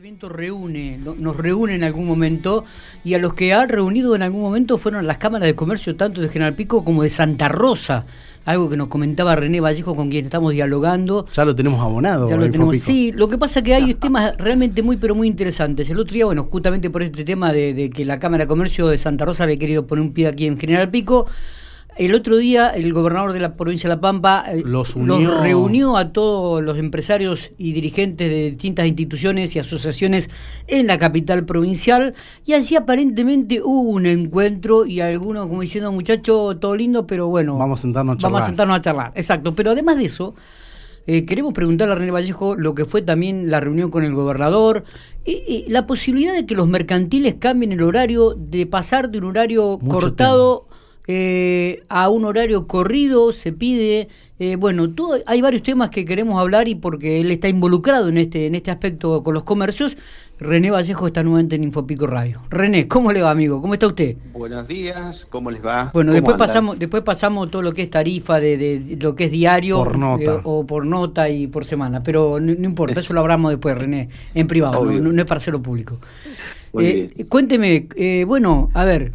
El viento reúne, nos reúne en algún momento y a los que ha reunido en algún momento fueron las cámaras de comercio tanto de General Pico como de Santa Rosa, algo que nos comentaba René Vallejo con quien estamos dialogando. Ya lo tenemos abonado. Ya lo tenemos, sí, lo que pasa es que hay temas realmente muy pero muy interesantes. El otro día, bueno, justamente por este tema de, de que la Cámara de Comercio de Santa Rosa había querido poner un pie aquí en General Pico, el otro día el gobernador de la provincia de La Pampa eh, los, reunió a todos los empresarios y dirigentes de distintas instituciones y asociaciones en la capital provincial y allí aparentemente hubo un encuentro y algunos como diciendo muchacho todo lindo pero bueno vamos a sentarnos a charlar. Vamos a sentarnos a charlar, exacto. Pero además de eso eh, queremos preguntarle a René Vallejo lo que fue también la reunión con el gobernador y, la posibilidad de que los mercantiles cambien el horario, de pasar de un horario cortado eh, a un horario corrido, se pide. Eh, bueno, hay varios temas que queremos hablar y porque él está involucrado en este, en este aspecto con los comercios. René Vallejo está nuevamente en Infopico Radio. René, ¿cómo le va, amigo? ¿Cómo está usted? Buenos días, ¿cómo les va? Bueno, después pasamos, después pasamos todo lo que es tarifa de, lo que es diario eh, o por nota y por semana, pero no, importa, eso lo hablamos después, René, en privado, no, es para hacerlo público. cuénteme, bueno, a ver,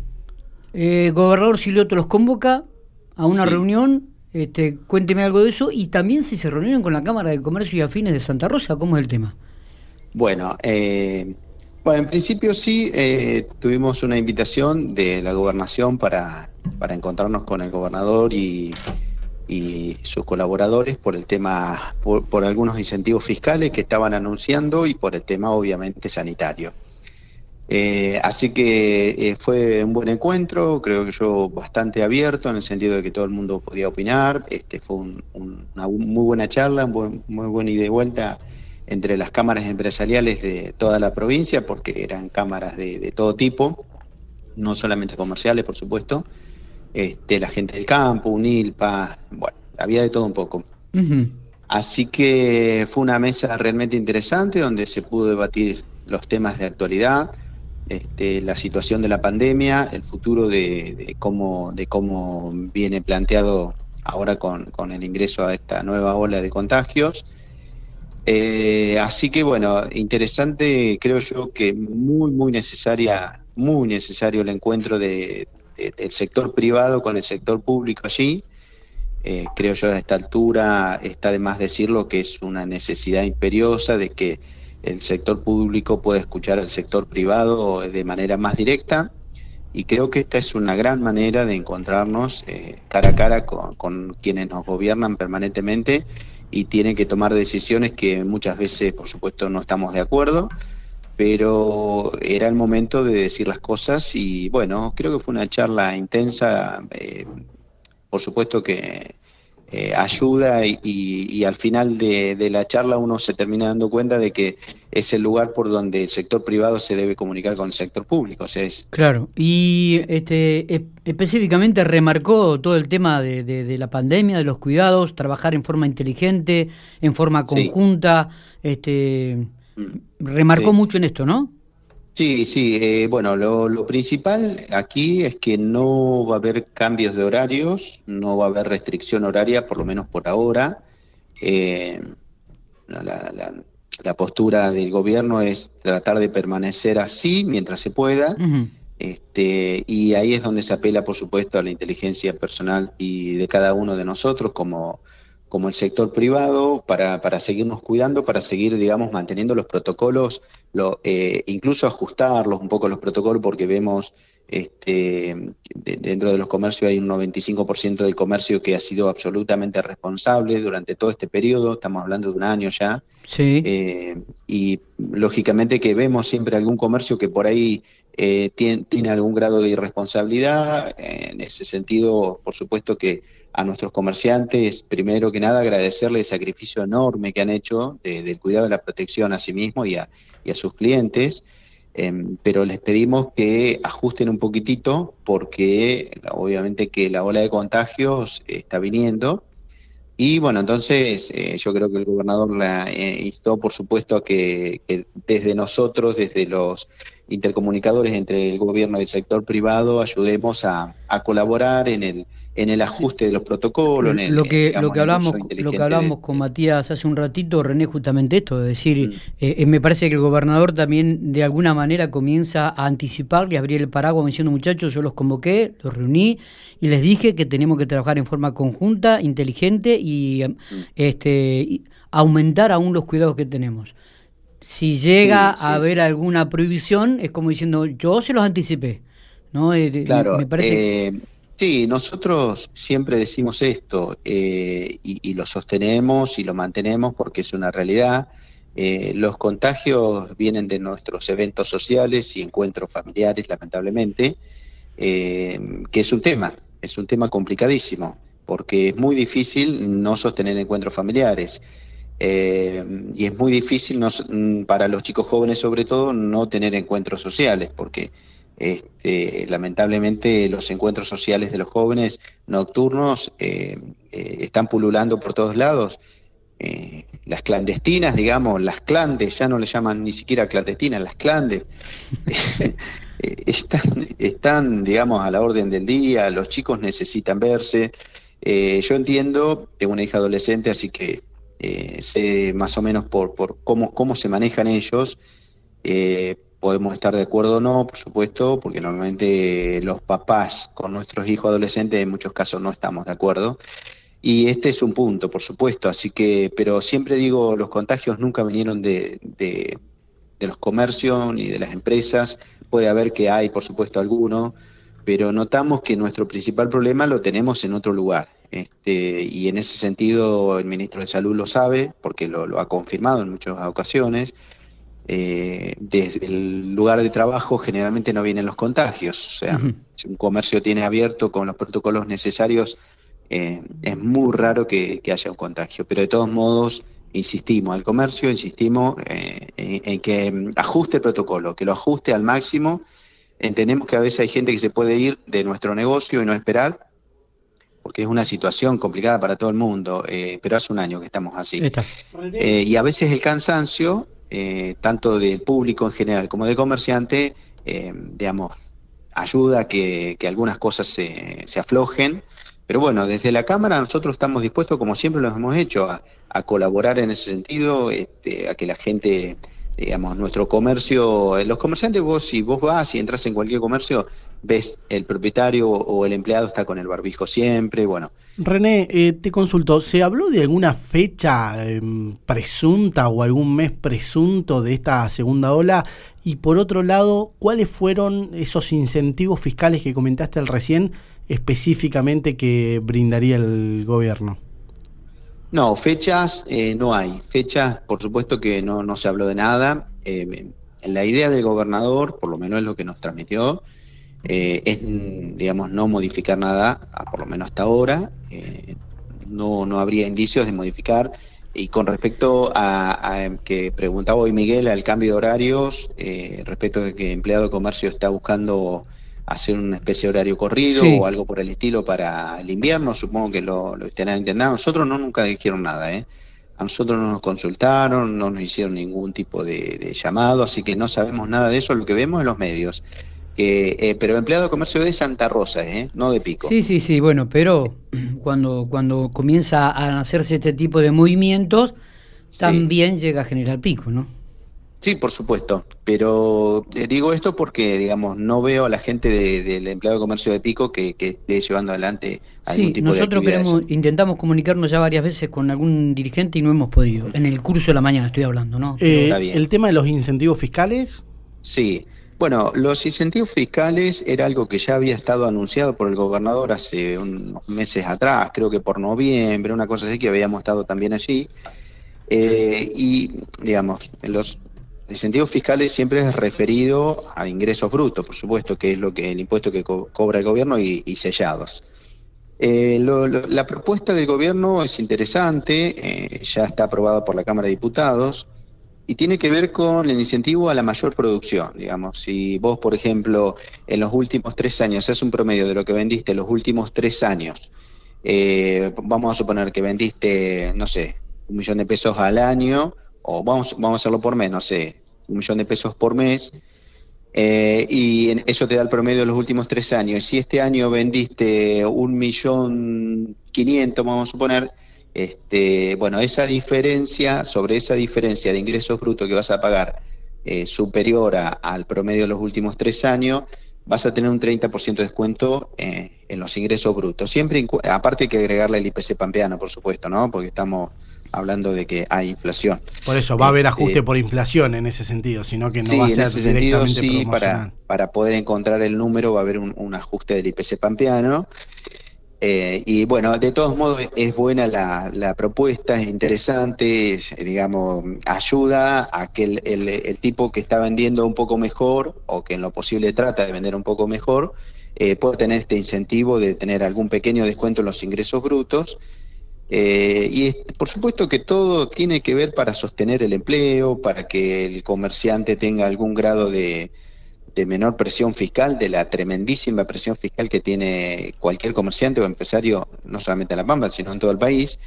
eh, gobernador Silioto los convoca a una reunión. Este, cuénteme algo de eso y también si se reunieron con la Cámara de Comercio y Afines de Santa Rosa, ¿cómo es el tema? Bueno, eh, bueno en principio sí, eh, tuvimos una invitación de la gobernación para, para encontrarnos con el gobernador y, y sus colaboradores por el tema, por, por algunos incentivos fiscales que estaban anunciando y por el tema obviamente sanitario. Eh, así que eh, fue un buen encuentro, creo que yo bastante abierto en el sentido de que todo el mundo podía opinar. Este fue una muy buena charla, un muy buena ida y vuelta entre las cámaras empresariales de toda la provincia, porque eran cámaras de, todo tipo, no solamente comerciales, por supuesto. Este, la gente del campo, UNILPA, bueno, había de todo un poco. Así que fue una mesa realmente interesante donde se pudo debatir los temas de actualidad este, la situación de la pandemia, el futuro de, cómo, de cómo viene planteado ahora con, el ingreso a esta nueva ola de contagios. Eh, así que bueno, interesante, creo yo que muy, muy necesaria, muy necesario el encuentro de, del sector privado con el sector público allí. Eh, creo yo a esta altura está de más decirlo que es una necesidad imperiosa de que el sector público puede escuchar al sector privado de manera más directa. Y creo que esta es una gran manera de encontrarnos eh, cara a cara con, quienes nos gobiernan permanentemente y tienen que tomar decisiones que muchas veces, por supuesto, no estamos de acuerdo, pero era el momento de decir las cosas y bueno, creo que fue una charla intensa, eh, por supuesto que eh, ayuda y, al final de, la charla uno se termina dando cuenta de que es el lugar por donde el sector privado se debe comunicar con el sector público. Claro, y este, específicamente remarcó todo el tema de, la pandemia, de los cuidados, trabajar en forma inteligente, en forma conjunta, este, mm. remarcó mucho en esto, ¿no? Sí, sí, eh, bueno, lo, principal aquí es que no va a haber cambios de horarios, no va a haber restricción horaria, por lo menos por ahora. Eh, la, postura del gobierno es tratar de permanecer así mientras se pueda. este, y ahí es donde se apela, por supuesto, a la inteligencia personal y de cada uno de nosotros como como el sector privado para, para seguirnos cuidando, para seguir, digamos, manteniendo los protocolos, lo, eh, incluso ajustarlos un poco los protocolos, porque vemos este, dentro de los comercios hay un 95% del comercio que ha sido absolutamente responsable durante todo este periodo, estamos hablando de un año ya, sí. Eh, y lógicamente que vemos siempre algún comercio que por ahí eh, tiene, tiene, algún grado de irresponsabilidad. En ese sentido, por supuesto que a nuestros comerciantes, primero que nada, agradecerle el sacrificio enorme que han hecho del cuidado de la protección a sí mismos y a, y a sus clientes. Em, pero les pedimos que ajusten un poquitito porque obviamente que la ola de contagios está viniendo. Y bueno, entonces eh, yo creo que el gobernador la eh, instó, por supuesto, a que, desde nosotros, desde los intercomunicadores entre el gobierno y el sector privado ayudemos a, colaborar en el en el ajuste de los protocolos. En lo que lo que hablamos lo que hablamos con Matías hace un ratito, René, justamente esto, es decir, mm. eh, eh, me parece que el gobernador también de alguna manera comienza a anticipar y abrir el paraguas diciendo muchachos, yo los convoqué, los reuní y les dije que tenemos que trabajar en forma conjunta, inteligente y mm. este aumentar aún los cuidados que tenemos. Si llega a haber alguna prohibición, es como diciendo, yo se los anticipé. ¿no? Eh, claro, me parece... Eh, sí, nosotros siempre decimos esto eh, y, lo sostenemos y lo mantenemos porque es una realidad. los contagios vienen de nuestros eventos sociales y encuentros familiares, lamentablemente, que es un tema, es un tema complicadísimo, porque es muy difícil no sostener encuentros familiares. Eh, y es muy difícil mm, para los chicos jóvenes sobre todo no tener encuentros sociales porque este, lamentablemente los encuentros sociales de los jóvenes nocturnos eh, eh, están pululando por todos lados. las clandestinas, digamos, las clandes, ya no le llaman ni siquiera clandestinas, las clandes, están, están, digamos, a la orden del día, los chicos necesitan verse. yo entiendo, tengo una hija adolescente, así que eh, sé más o menos por, por cómo, cómo se manejan ellos. Eh, podemos estar de acuerdo o no, por supuesto, porque normalmente los papás con nuestros hijos adolescentes en muchos casos no estamos de acuerdo. Y este es un punto, por supuesto, así que, pero siempre digo, los contagios nunca vinieron de, de, los comercios ni de las empresas, puede haber que hay, por supuesto, alguno, pero notamos que nuestro principal problema lo tenemos en otro lugar. Este, y en ese sentido el ministro de Salud lo sabe, porque lo, ha confirmado en muchas ocasiones. Eh, desde el lugar de trabajo generalmente no vienen los contagios. O sea, si un comercio tiene abierto con los protocolos necesarios, eh, es muy raro que, haya un contagio. Pero de todos modos, insistimos al comercio, insistimos eh, en, que ajuste el protocolo, que lo ajuste al máximo Entendemos que a veces hay gente que se puede ir de nuestro negocio y no esperar, porque es una situación complicada para todo el mundo, eh, pero hace un año que estamos así. Eh, y a veces el cansancio, eh, tanto del público en general como del comerciante, digamos, ayuda a que, algunas cosas se, se, aflojen. Pero bueno, desde la Cámara nosotros estamos dispuestos, como siempre lo hemos hecho, a, a colaborar en ese sentido, este, a que la gente digamos, nuestro comercio, los comerciantes, vos si vos vas y entras en cualquier comercio, ves el propietario o el empleado está con el barbijo siempre, bueno. René, eh, te consulto, ¿se habló de alguna fecha em, presunta o algún mes presunto de esta segunda ola? Y por otro lado, ¿cuáles fueron esos incentivos fiscales que comentaste al recién específicamente que brindaría el gobierno? No, fechas eh, no hay. Fechas, por supuesto que no, no se habló de nada. Eh, la idea del gobernador, por lo menos es lo que nos transmitió, eh, es, digamos, no modificar nada, por lo menos hasta ahora. no, no habría indicios de modificar. Y con respecto a, que preguntaba hoy Miguel al cambio de horarios, respecto de que empleado de comercio está buscando hacer una especie de horario corrido o algo por el estilo para el invierno, supongo que lo, lo estarán intentando. Nosotros no nunca dijeron nada, ¿eh? A nosotros no nos consultaron, no nos hicieron ningún tipo de, llamado, así que no sabemos nada de eso, lo que vemos en los medios. Que, eh, pero empleado de comercio de Santa Rosa, ¿eh? no de Pico. Sí, sí, sí, bueno, pero cuando, cuando comienza a hacerse este tipo de movimientos, también llega a generar pico, ¿no? Sí, por supuesto, pero eh, digo esto porque, digamos, no veo a la gente del empleado de comercio de Pico que, esté llevando adelante algún tipo de nosotros queremos, intentamos comunicarnos ya varias veces con algún dirigente y no hemos podido. En el curso de la mañana estoy hablando, ¿no? Eh, ¿El tema de los incentivos fiscales? Sí, bueno, los incentivos fiscales era algo que ya había estado anunciado por el gobernador hace unos meses atrás, creo que por noviembre, una cosa así que habíamos estado también allí. Eh, y, digamos, los incentivos fiscales siempre es referido a ingresos brutos, por supuesto, que es lo que el impuesto que cobra el gobierno y, sellados. Eh, la propuesta del gobierno es interesante, eh, ya está aprobada por la Cámara de Diputados y tiene que ver con el incentivo a la mayor producción. Digamos, si vos, por ejemplo, en los últimos tres años, es un promedio de lo que vendiste en los últimos tres años, eh, vamos a suponer que vendiste, no sé, un millón de pesos al año, o vamos, vamos a hacerlo por mes, no sé, un millón de pesos por mes, Eh, y eso te da el promedio de los últimos tres años. Si este año vendiste un millón quinientos, vamos a suponer, este, bueno, esa diferencia, sobre esa diferencia de ingresos brutos que vas a pagar eh, superior al promedio de los últimos tres años, vas a tener un 30% de descuento eh, en los ingresos brutos. Siempre, aparte hay que agregarle el IPC pampeano, por supuesto, ¿no? Porque estamos hablando de que hay inflación. Por eso, va a haber ajuste este, por inflación en ese sentido, sino que no va a ser en ese sentido, sí, para, para poder encontrar el número va a haber un, ajuste del IPC pampeano. Eh, y bueno, de todos modos es buena la, propuesta, es interesante, digamos, ayuda a que el, el, tipo que está vendiendo un poco mejor o que en lo posible trata de vender un poco mejor, eh, pueda tener este incentivo de tener algún pequeño descuento en los ingresos brutos eh, y por supuesto que todo tiene que ver para sostener el empleo, para que el comerciante tenga algún grado de, menor presión fiscal, de la tremendísima presión fiscal que tiene cualquier comerciante o empresario, no solamente en La Pampa, sino en todo el país.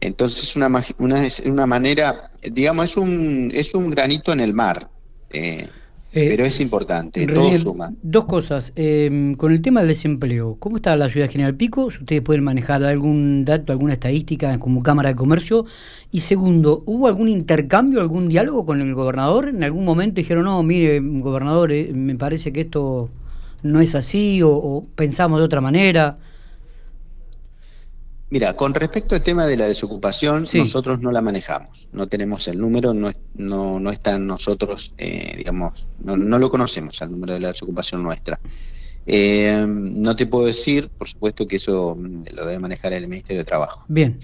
Entonces es una, una, una manera, digamos, es un, es un granito en el mar. Eh, eh, Pero es importante, todo suma. Dos cosas. Em, con el tema del desempleo, ¿cómo está la ciudad General Pico? Si ustedes pueden manejar algún dato, alguna estadística como Cámara de Comercio. Y segundo, ¿hubo algún intercambio, algún diálogo con el gobernador? ¿En algún momento dijeron, no, mire, gobernador, eh, me parece que esto no es así o, o pensamos de otra manera? Mira, con respecto al tema de la desocupación, nosotros no la manejamos, no tenemos el número, no, no, no está nosotros, eh, digamos, no, no, lo conocemos el número de la desocupación nuestra. Eh, no te puedo decir, por supuesto que eso lo debe manejar el Ministerio de Trabajo. Bien.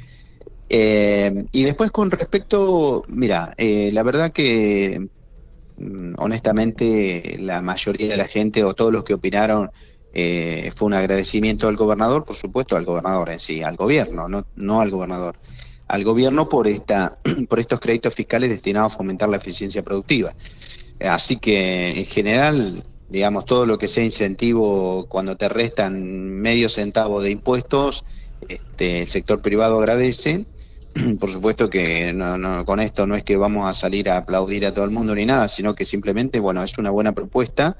Eh, y después con respecto, mira, la verdad que mm, honestamente la mayoría de la gente o todos los que opinaron eh, fue un agradecimiento al gobernador, por supuesto, al gobernador en sí, al gobierno, no, no al gobernador, al gobierno por, esta, por estos créditos fiscales destinados a fomentar la eficiencia productiva. Así que, en general, digamos, todo lo que sea incentivo cuando te restan medio centavo de impuestos, este, el sector privado agradece. Por supuesto que no, con esto no es que vamos a salir a aplaudir a todo el mundo ni nada, sino que simplemente, bueno, es una buena propuesta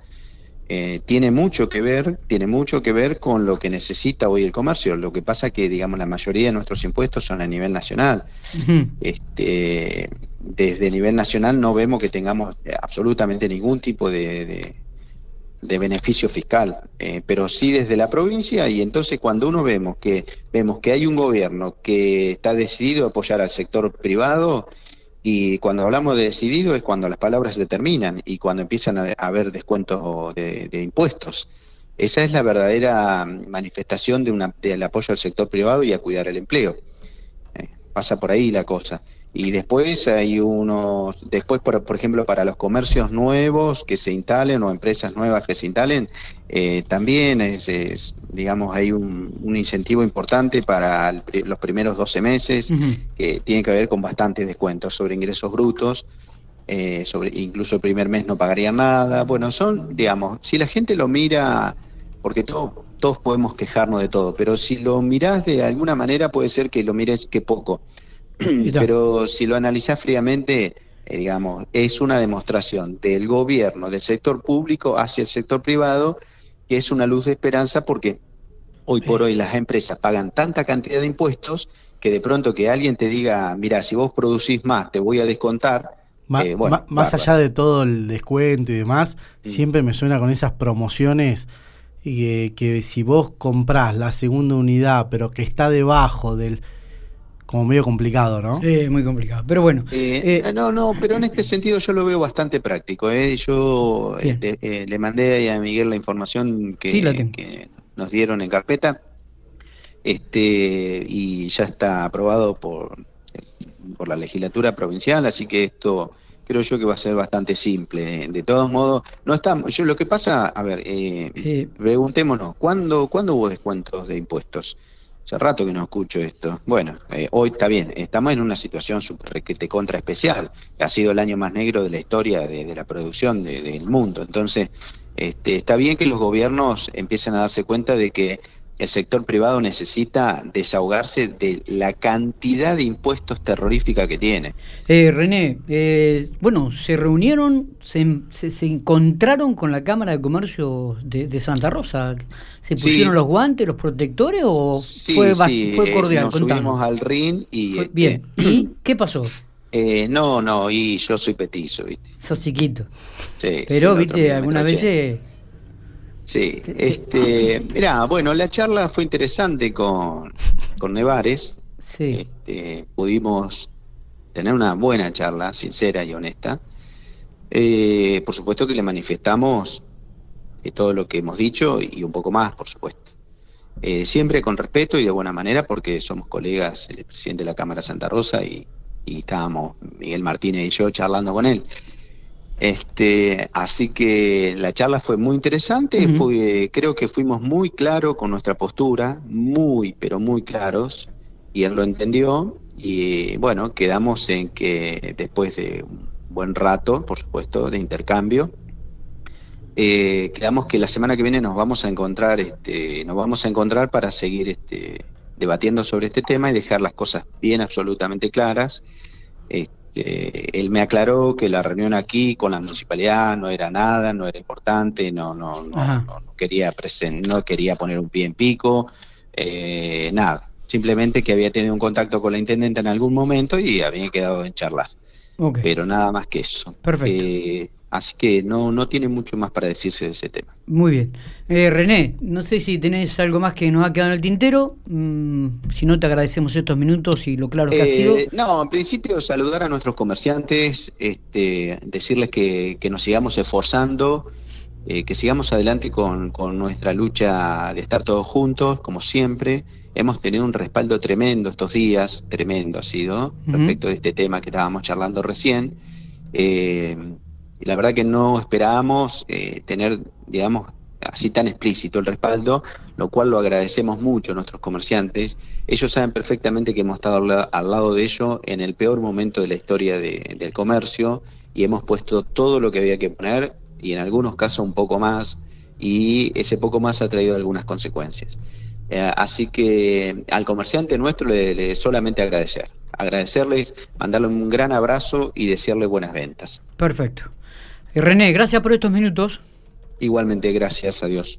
eh, tiene mucho que ver, tiene mucho que ver con lo que necesita hoy el comercio. Lo que pasa que, digamos, la mayoría de nuestros impuestos son a nivel nacional. este, desde nivel nacional no vemos que tengamos absolutamente ningún tipo de, de, beneficio fiscal, eh, pero sí desde la provincia. Y entonces, cuando uno vemos que vemos que hay un gobierno que está decidido a apoyar al sector privado y cuando hablamos de decidido es cuando las palabras se determinan y cuando empiezan a haber descuentos de, impuestos. Esa es la verdadera manifestación de una, del apoyo al sector privado y a cuidar el empleo. Eh, pasa por ahí la cosa. Y después hay unos, después por, por ejemplo para los comercios nuevos que se instalen o empresas nuevas que se instalen, eh, también es, digamos, hay un, incentivo importante para los primeros 12 meses que tiene que ver con bastantes descuentos sobre ingresos brutos. Eh, sobre incluso el primer mes no pagaría nada. Bueno, son, digamos, si la gente lo mira, porque todo, todos podemos quejarnos de todo, pero si lo mirás de alguna manera puede ser que lo mires que poco. Pero si lo analizás fríamente, eh, digamos, es una demostración del gobierno, del sector público hacia el sector privado, que es una luz de esperanza porque hoy por hoy las empresas pagan tanta cantidad de impuestos que de pronto que alguien te diga, mira, si vos producís más, te voy a descontar. Eh, más allá de todo el descuento y demás, mm. siempre me suena con esas promociones que, que si vos comprás la segunda unidad, pero que está debajo del como medio complicado, ¿no? Sí, muy complicado. Pero bueno. Eh, eh, no, no, pero en este sentido yo lo veo bastante práctico. ¿eh? Yo este, eh, le mandé a Miguel la información que, que, nos dieron en carpeta este y ya está aprobado por, por la legislatura provincial, así que esto creo yo que va a ser bastante simple. De todos modos, no estamos. Yo lo que pasa, a ver, preguntémonos, ¿cuándo, ¿cuándo hubo descuentos de impuestos? Hace rato que no escucho esto. Bueno, eh, hoy está bien, estamos en una situación requete contra especial. Ha sido el año más negro de la historia de, la producción del mundo. Entonces, este, está bien que los gobiernos empiecen a darse cuenta de que el sector privado necesita desahogarse de la cantidad de impuestos terrorífica que tiene. Eh, René, eh, bueno, se reunieron, se, se, encontraron con la Cámara de Comercio de, Santa Rosa. ¿Se pusieron los guantes, los protectores o fue, fue, cordial? nos subimos al RIN y... bien, ¿y qué pasó? no, no, y yo soy petizo, ¿viste? Sos chiquito. Sí, Pero, viste, algunas veces Sí, este, mira, bueno, la charla fue interesante con, con Nevares. Sí. Este, pudimos tener una buena charla, sincera y honesta. Eh, por supuesto que le manifestamos todo lo que hemos dicho y un poco más, por supuesto. Eh, siempre con respeto y de buena manera, porque somos colegas, el presidente de la Cámara Santa Rosa y, y estábamos Miguel Martínez y yo charlando con él. Este, así que la charla fue muy interesante, fue, creo que fuimos muy claros con nuestra postura, muy, pero muy claros, y él lo entendió, y bueno, quedamos en que después de un buen rato, por supuesto, de intercambio, eh, quedamos que la semana que viene nos vamos a encontrar, este, nos vamos a encontrar para seguir este, debatiendo sobre este tema y dejar las cosas bien absolutamente claras. Este, este, él me aclaró que la reunión aquí con la municipalidad no era nada, no era importante, no, no, no, quería no quería poner un pie en pico, eh, nada. Simplemente que había tenido un contacto con la intendente en algún momento y había quedado en charlar. Pero nada más que eso. Perfecto. Eh, Así que no, no tiene mucho más para decirse de ese tema. Muy bien. Eh, René, no sé si tenés algo más que nos ha quedado en el tintero. Mm, si no, te agradecemos estos minutos y lo claro que ha eh, sido. No, en principio saludar a nuestros comerciantes, este, decirles que, que nos sigamos esforzando, eh, que sigamos adelante con, con nuestra lucha de estar todos juntos, como siempre. Hemos tenido un respaldo tremendo estos días, tremendo ha sido, respecto de este tema que estábamos charlando recién. Eh, y la verdad que no esperábamos eh, tener, digamos, así tan explícito el respaldo, lo cual lo agradecemos mucho a nuestros comerciantes. Ellos saben perfectamente que hemos estado al lado de ellos en el peor momento de la historia del comercio y hemos puesto todo lo que había que poner y en algunos casos un poco más y ese poco más ha traído algunas consecuencias. Eh, así que al comerciante nuestro le, le solamente agradecer, agradecerles, mandarle un gran abrazo y desearle buenas ventas. Perfecto. René, gracias por estos minutos. Igualmente, gracias a Dios.